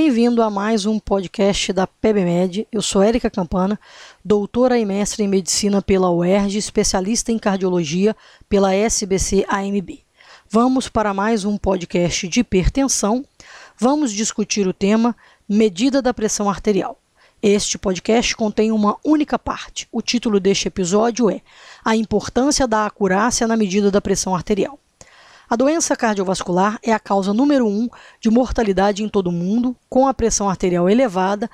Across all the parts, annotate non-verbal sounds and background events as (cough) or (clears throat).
Bem-vindo a mais um podcast da PebMed. Eu sou Érica Campana, doutora e mestre em medicina pela UERJ, especialista em cardiologia pela SBC-AMB. Vamos para mais um podcast de hipertensão. Vamos discutir o tema medida da pressão arterial. Este podcast contém uma única parte. O título deste episódio é A importância da acurácia na medida da pressão arterial. A doença cardiovascular é a causa número um de mortalidade em todo o mundo, com a pressão arterial elevada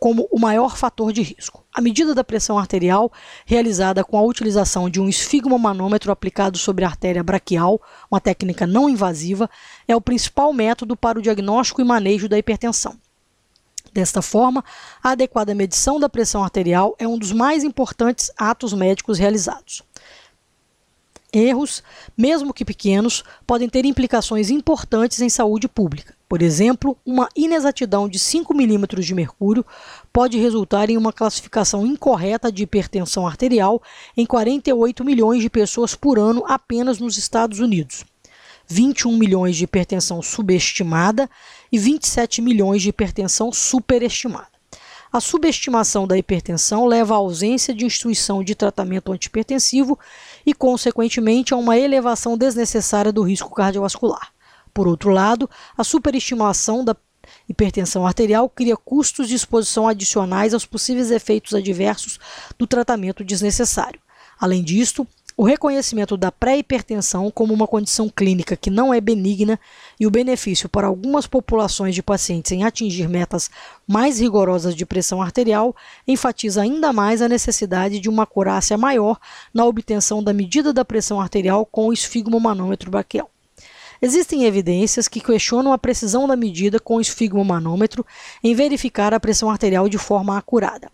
como o maior fator de risco. A medida da pressão arterial, realizada com a utilização de um esfigmomanômetro aplicado sobre a artéria braquial, uma técnica não invasiva, é o principal método para o diagnóstico e manejo da hipertensão. Desta forma, a adequada medição da pressão arterial é um dos mais importantes atos médicos realizados. Erros, mesmo que pequenos, podem ter implicações importantes em saúde pública. Por exemplo, uma inexatidão de 5 milímetros de mercúrio pode resultar em uma classificação incorreta de hipertensão arterial em 48 milhões de pessoas por ano apenas nos Estados Unidos. 21 milhões de hipertensão subestimada e 27 milhões de hipertensão superestimada. A subestimação da hipertensão leva à ausência de instrução de tratamento antipertensivo e, consequentemente, a uma elevação desnecessária do risco cardiovascular. Por outro lado, a superestimação da hipertensão arterial cria custos de exposição adicionais aos possíveis efeitos adversos do tratamento desnecessário. Além disso, o reconhecimento da pré-hipertensão como uma condição clínica que não é benigna e o benefício para algumas populações de pacientes em atingir metas mais rigorosas de pressão arterial enfatiza ainda mais a necessidade de uma acurácia maior na obtenção da medida da pressão arterial com o esfigmomanômetro braquial. Existem evidências que questionam a precisão da medida com o esfigmomanômetro em verificar a pressão arterial de forma acurada.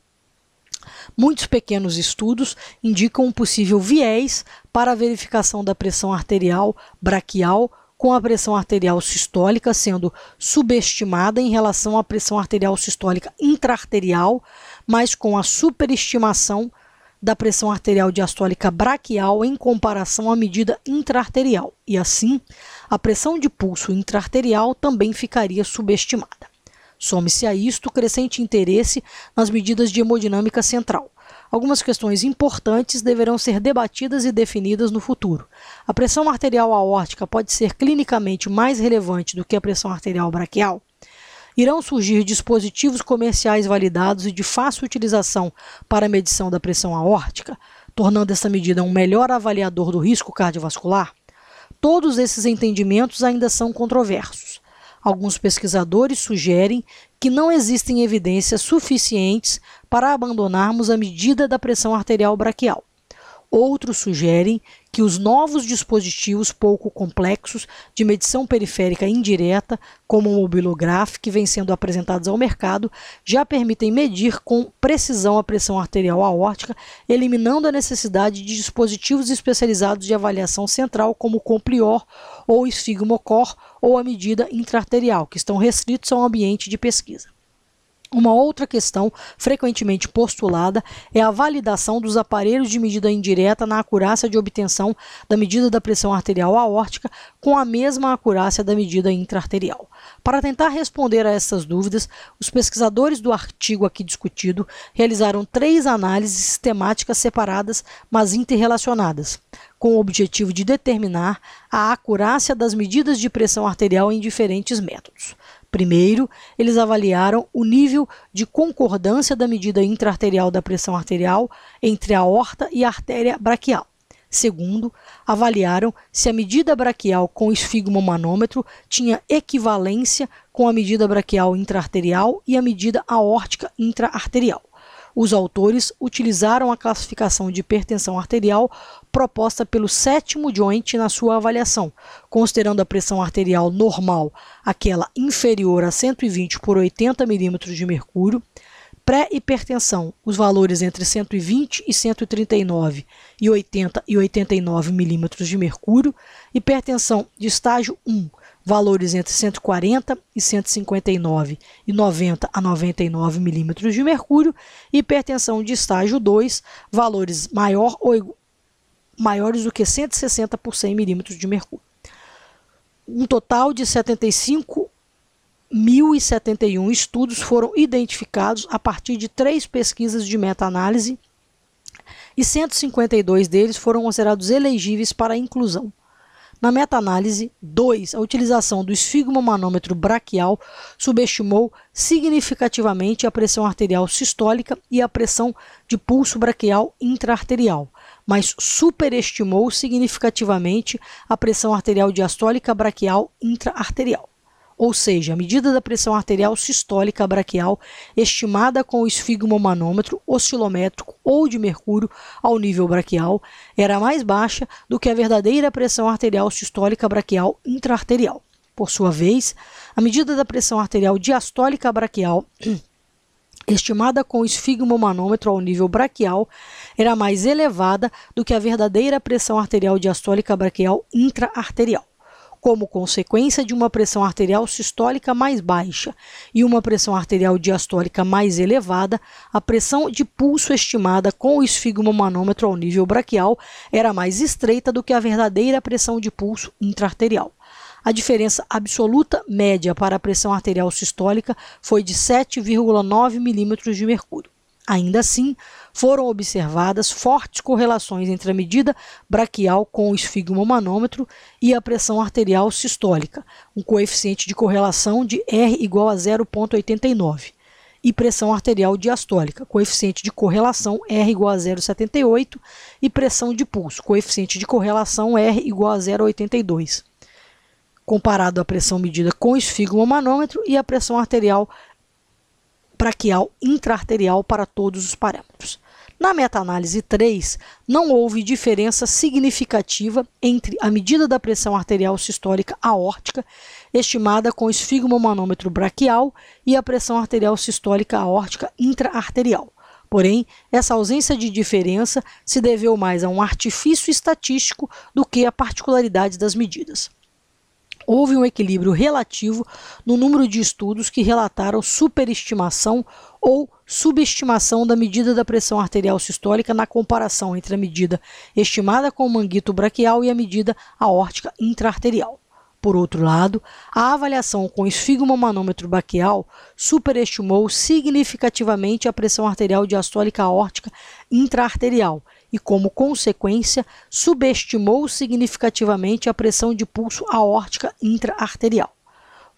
Muitos pequenos estudos indicam um possível viés para a verificação da pressão arterial braquial com a pressão arterial sistólica sendo subestimada em relação à pressão arterial sistólica intraarterial, mas com a superestimação da pressão arterial diastólica braquial em comparação à medida intraarterial, e assim a pressão de pulso intraarterial também ficaria subestimada. Some-se a isto crescente interesse nas medidas de hemodinâmica central. Algumas questões importantes deverão ser debatidas e definidas no futuro. A pressão arterial aórtica pode ser clinicamente mais relevante do que a pressão arterial braquial? Irão surgir dispositivos comerciais validados e de fácil utilização para a medição da pressão aórtica, tornando essa medida um melhor avaliador do risco cardiovascular? Todos esses entendimentos ainda são controversos. Alguns pesquisadores sugerem que não existem evidências suficientes para abandonarmos a medida da pressão arterial braquial. Outros sugerem que os novos dispositivos pouco complexos de medição periférica indireta, como o mobilograph, que vêm sendo apresentados ao mercado, já permitem medir com precisão a pressão arterial aórtica, eliminando a necessidade de dispositivos especializados de avaliação central, como o Complior ou Esfigmocor ou a medida intraarterial, que estão restritos ao ambiente de pesquisa. Uma outra questão frequentemente postulada é a validação dos aparelhos de medida indireta na acurácia de obtenção da medida da pressão arterial aórtica com a mesma acurácia da medida intraarterial. Para tentar responder a essas dúvidas, os pesquisadores do artigo aqui discutido realizaram três análises sistemáticas separadas, mas interrelacionadas, com o objetivo de determinar a acurácia das medidas de pressão arterial em diferentes métodos. Primeiro, eles avaliaram o nível de concordância da medida intraarterial da pressão arterial entre a aorta e a artéria braquial. Segundo, avaliaram se a medida braquial com esfigmomanômetro tinha equivalência com a medida braquial intraarterial e a medida aórtica intraarterial. Os autores utilizaram a classificação de hipertensão arterial proposta pelo sétimo joint na sua avaliação, considerando a pressão arterial normal, aquela inferior a 120 por 80 milímetros de mercúrio, pré-hipertensão, os valores entre 120 e 139 e 80 e 89 milímetros de mercúrio, hipertensão de estágio 1, valores entre 140 e 159 e 90 a 99 milímetros de mercúrio, hipertensão de estágio 2, valores maior ou maiores do que 160 por 100 milímetros de mercúrio. Um total de 75 1.071 estudos foram identificados a partir de três pesquisas de meta-análise e 152 deles foram considerados elegíveis para inclusão. Na meta-análise 2, a utilização do esfigmomanômetro braquial subestimou significativamente a pressão arterial sistólica e a pressão de pulso braquial intraarterial, mas superestimou significativamente a pressão arterial diastólica braquial intraarterial ou seja, a medida da pressão arterial sistólica braquial estimada com o esfigmomanômetro oscilométrico ou de mercúrio ao nível braquial era mais baixa do que a verdadeira pressão arterial sistólica braquial intraarterial. Por sua vez, a medida da pressão arterial diastólica braquial (clears throat) estimada com o esfigmomanômetro ao nível braquial era mais elevada do que a verdadeira pressão arterial diastólica braquial intraarterial como consequência de uma pressão arterial sistólica mais baixa e uma pressão arterial diastólica mais elevada, a pressão de pulso estimada com o esfigmomanômetro ao nível braquial era mais estreita do que a verdadeira pressão de pulso intraarterial. A diferença absoluta média para a pressão arterial sistólica foi de 7,9 milímetros de mercúrio. Ainda assim, foram observadas fortes correlações entre a medida braquial com o esfigmomanômetro e a pressão arterial sistólica, um coeficiente de correlação de R igual a 0,89, e pressão arterial diastólica, coeficiente de correlação R igual a 0,78, e pressão de pulso, coeficiente de correlação R igual a 0,82 comparado à pressão medida com esfigmomanômetro e a pressão arterial braquial intraarterial para todos os parâmetros. Na meta-análise 3, não houve diferença significativa entre a medida da pressão arterial sistólica aórtica, estimada com esfigmomanômetro braquial, e a pressão arterial sistólica aórtica intraarterial. Porém, essa ausência de diferença se deveu mais a um artifício estatístico do que a particularidade das medidas houve um equilíbrio relativo no número de estudos que relataram superestimação ou subestimação da medida da pressão arterial sistólica na comparação entre a medida estimada com o manguito braquial e a medida aórtica intraarterial. Por outro lado, a avaliação com esfigmomanômetro braquial superestimou significativamente a pressão arterial diastólica aórtica intraarterial e, como consequência, subestimou significativamente a pressão de pulso aórtica intraarterial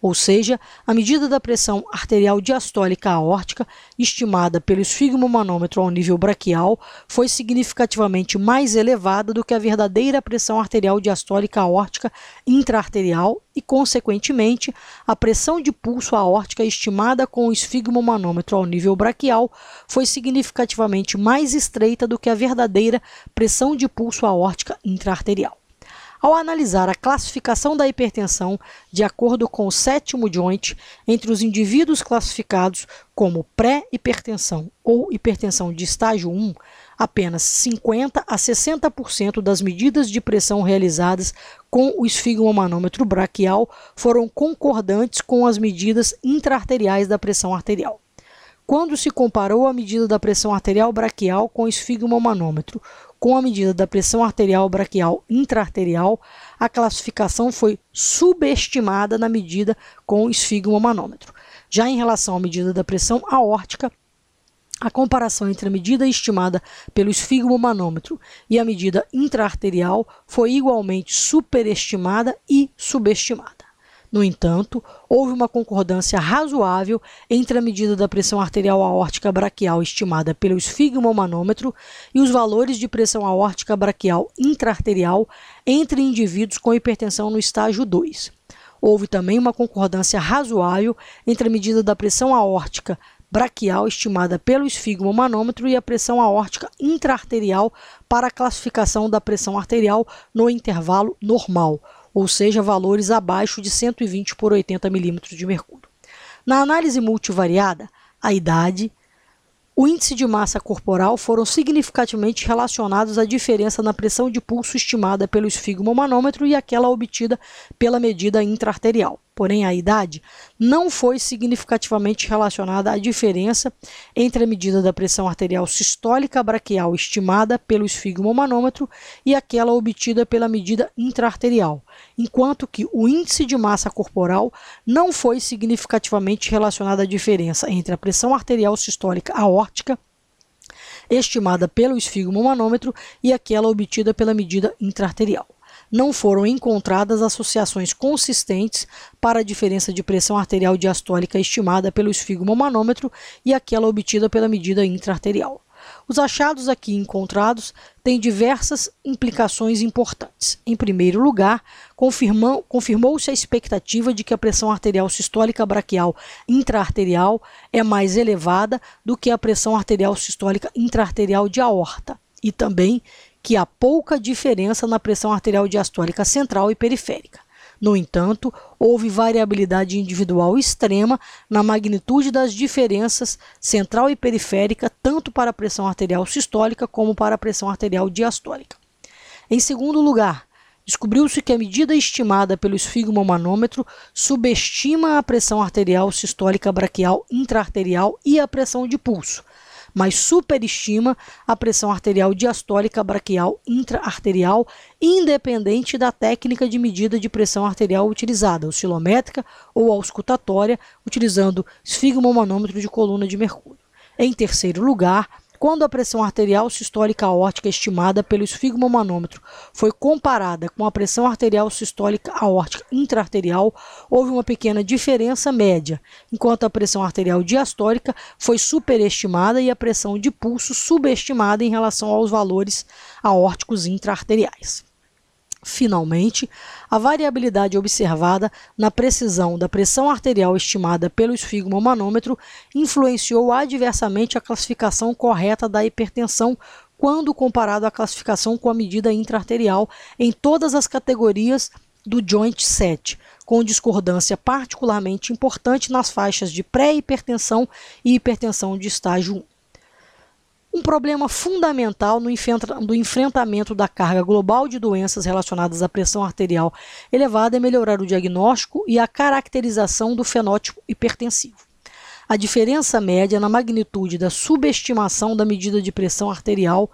ou seja, a medida da pressão arterial diastólica aórtica, estimada pelo esfigmomanômetro ao nível braquial, foi significativamente mais elevada do que a verdadeira pressão arterial diastólica aórtica intraarterial e, consequentemente, a pressão de pulso aórtica estimada com o esfigmomanômetro ao nível braquial foi significativamente mais estreita do que a verdadeira pressão de pulso aórtica intraarterial. Ao analisar a classificação da hipertensão de acordo com o sétimo joint entre os indivíduos classificados como pré-hipertensão ou hipertensão de estágio 1, apenas 50 a 60% das medidas de pressão realizadas com o esfigmomanômetro braquial foram concordantes com as medidas intraarteriais da pressão arterial. Quando se comparou a medida da pressão arterial braquial com o esfigmomanômetro, com a medida da pressão arterial braquial intraarterial, a classificação foi subestimada na medida com esfigmomanômetro. Já em relação à medida da pressão aórtica, a comparação entre a medida estimada pelo esfigmomanômetro e a medida intraarterial foi igualmente superestimada e subestimada. No entanto, houve uma concordância razoável entre a medida da pressão arterial aórtica braquial estimada pelo esfigmomanômetro e os valores de pressão aórtica braquial intraarterial entre indivíduos com hipertensão no estágio 2. Houve também uma concordância razoável entre a medida da pressão aórtica braquial estimada pelo esfigmomanômetro e a pressão aórtica intraarterial para a classificação da pressão arterial no intervalo normal ou seja, valores abaixo de 120 por 80 milímetros de mercúrio. Na análise multivariada, a idade, o índice de massa corporal foram significativamente relacionados à diferença na pressão de pulso estimada pelo esfigmomanômetro e aquela obtida pela medida intraarterial. Porém a idade, não foi significativamente relacionada à diferença entre a medida da pressão arterial sistólica braquial estimada pelo esfigmomanômetro e aquela obtida pela medida intraarterial, enquanto que o índice de massa corporal não foi significativamente relacionado à diferença entre a pressão arterial sistólica aórtica estimada pelo esfigmomanômetro e aquela obtida pela medida intraarterial não foram encontradas associações consistentes para a diferença de pressão arterial diastólica estimada pelo esfigmomanômetro e aquela obtida pela medida intraarterial. Os achados aqui encontrados têm diversas implicações importantes. Em primeiro lugar, confirmou-se a expectativa de que a pressão arterial sistólica braquial intraarterial é mais elevada do que a pressão arterial sistólica intraarterial de aorta, e também que há pouca diferença na pressão arterial diastólica central e periférica. No entanto, houve variabilidade individual extrema na magnitude das diferenças central e periférica, tanto para a pressão arterial sistólica como para a pressão arterial diastólica. Em segundo lugar, descobriu-se que a medida estimada pelo esfigmomanômetro subestima a pressão arterial sistólica braquial intraarterial e a pressão de pulso, mas superestima a pressão arterial diastólica braquial intraarterial, independente da técnica de medida de pressão arterial utilizada, oscilométrica ou auscultatória, utilizando esfigmomanômetro de coluna de mercúrio. Em terceiro lugar, quando a pressão arterial sistólica aórtica estimada pelo esfigmomanômetro foi comparada com a pressão arterial sistólica aórtica intraarterial, houve uma pequena diferença média, enquanto a pressão arterial diastólica foi superestimada e a pressão de pulso subestimada em relação aos valores aórticos intraarteriais. Finalmente, a variabilidade observada na precisão da pressão arterial estimada pelo esfigmomanômetro influenciou adversamente a classificação correta da hipertensão quando comparado à classificação com a medida intraarterial em todas as categorias do Joint 7, com discordância particularmente importante nas faixas de pré-hipertensão e hipertensão de estágio 1. Um problema fundamental no enfrentamento da carga global de doenças relacionadas à pressão arterial elevada é melhorar o diagnóstico e a caracterização do fenótipo hipertensivo. A diferença média na magnitude da subestimação da medida de pressão arterial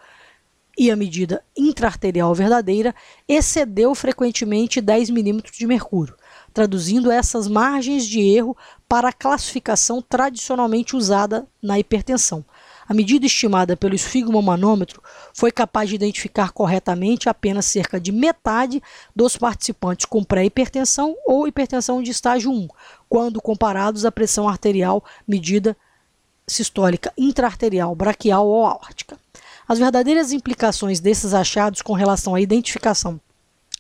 e a medida intraarterial verdadeira excedeu frequentemente 10 milímetros de mercúrio, traduzindo essas margens de erro para a classificação tradicionalmente usada na hipertensão, a medida estimada pelo esfigmomanômetro foi capaz de identificar corretamente apenas cerca de metade dos participantes com pré-hipertensão ou hipertensão de estágio 1, quando comparados à pressão arterial medida sistólica intraarterial, braquial ou aórtica. As verdadeiras implicações desses achados com relação à identificação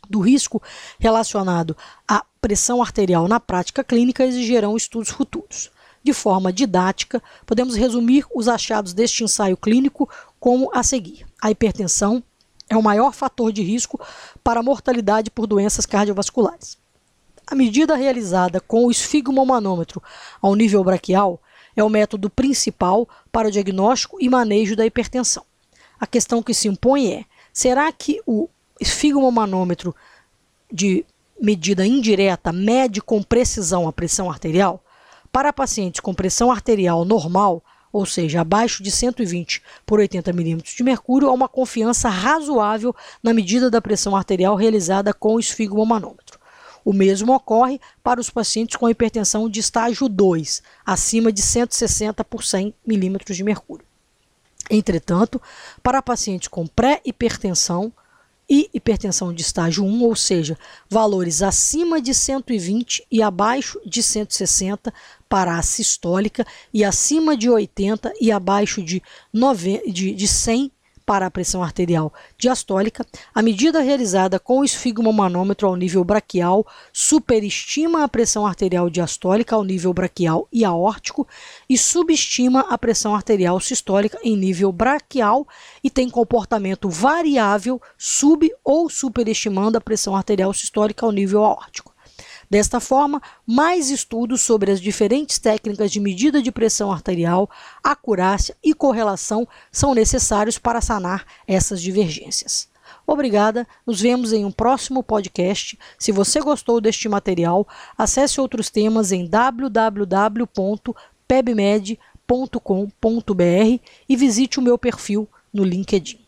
do risco relacionado à pressão arterial na prática clínica exigirão estudos futuros. De forma didática, podemos resumir os achados deste ensaio clínico como a seguir: a hipertensão é o maior fator de risco para a mortalidade por doenças cardiovasculares. A medida realizada com o esfigmomanômetro ao nível braquial é o método principal para o diagnóstico e manejo da hipertensão. A questão que se impõe é: será que o esfigmomanômetro de medida indireta mede com precisão a pressão arterial? Para pacientes com pressão arterial normal, ou seja, abaixo de 120 por 80 milímetros de mercúrio, há uma confiança razoável na medida da pressão arterial realizada com o esfigmomanômetro. O mesmo ocorre para os pacientes com hipertensão de estágio 2, acima de 160 por 100 milímetros de mercúrio. Entretanto, para pacientes com pré-hipertensão, e hipertensão de estágio 1, ou seja, valores acima de 120 e abaixo de 160 para a sistólica e acima de 80 e abaixo de, 9, de, de 100 para a pressão arterial diastólica, a medida realizada com o esfigmomanômetro ao nível braquial superestima a pressão arterial diastólica ao nível braquial e aórtico e subestima a pressão arterial sistólica em nível braquial e tem comportamento variável sub ou superestimando a pressão arterial sistólica ao nível aórtico. Desta forma, mais estudos sobre as diferentes técnicas de medida de pressão arterial, acurácia e correlação são necessários para sanar essas divergências. Obrigada, nos vemos em um próximo podcast. Se você gostou deste material, acesse outros temas em www.pebmed.com.br e visite o meu perfil no LinkedIn.